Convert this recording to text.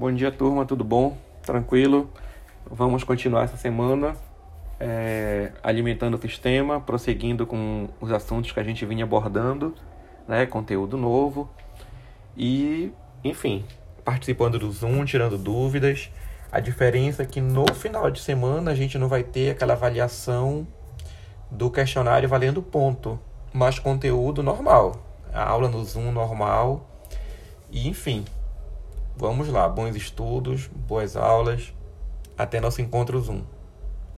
Bom dia, turma, tudo bom? Tranquilo? Vamos continuar essa semana é, alimentando o sistema, prosseguindo com os assuntos que a gente vinha abordando, né? Conteúdo novo e, enfim, participando do Zoom, tirando dúvidas. A diferença é que no final de semana a gente não vai ter aquela avaliação do questionário valendo ponto, mas conteúdo normal. A aula no Zoom normal. E enfim, vamos lá. Bons estudos, boas aulas. Até nosso encontro Zoom.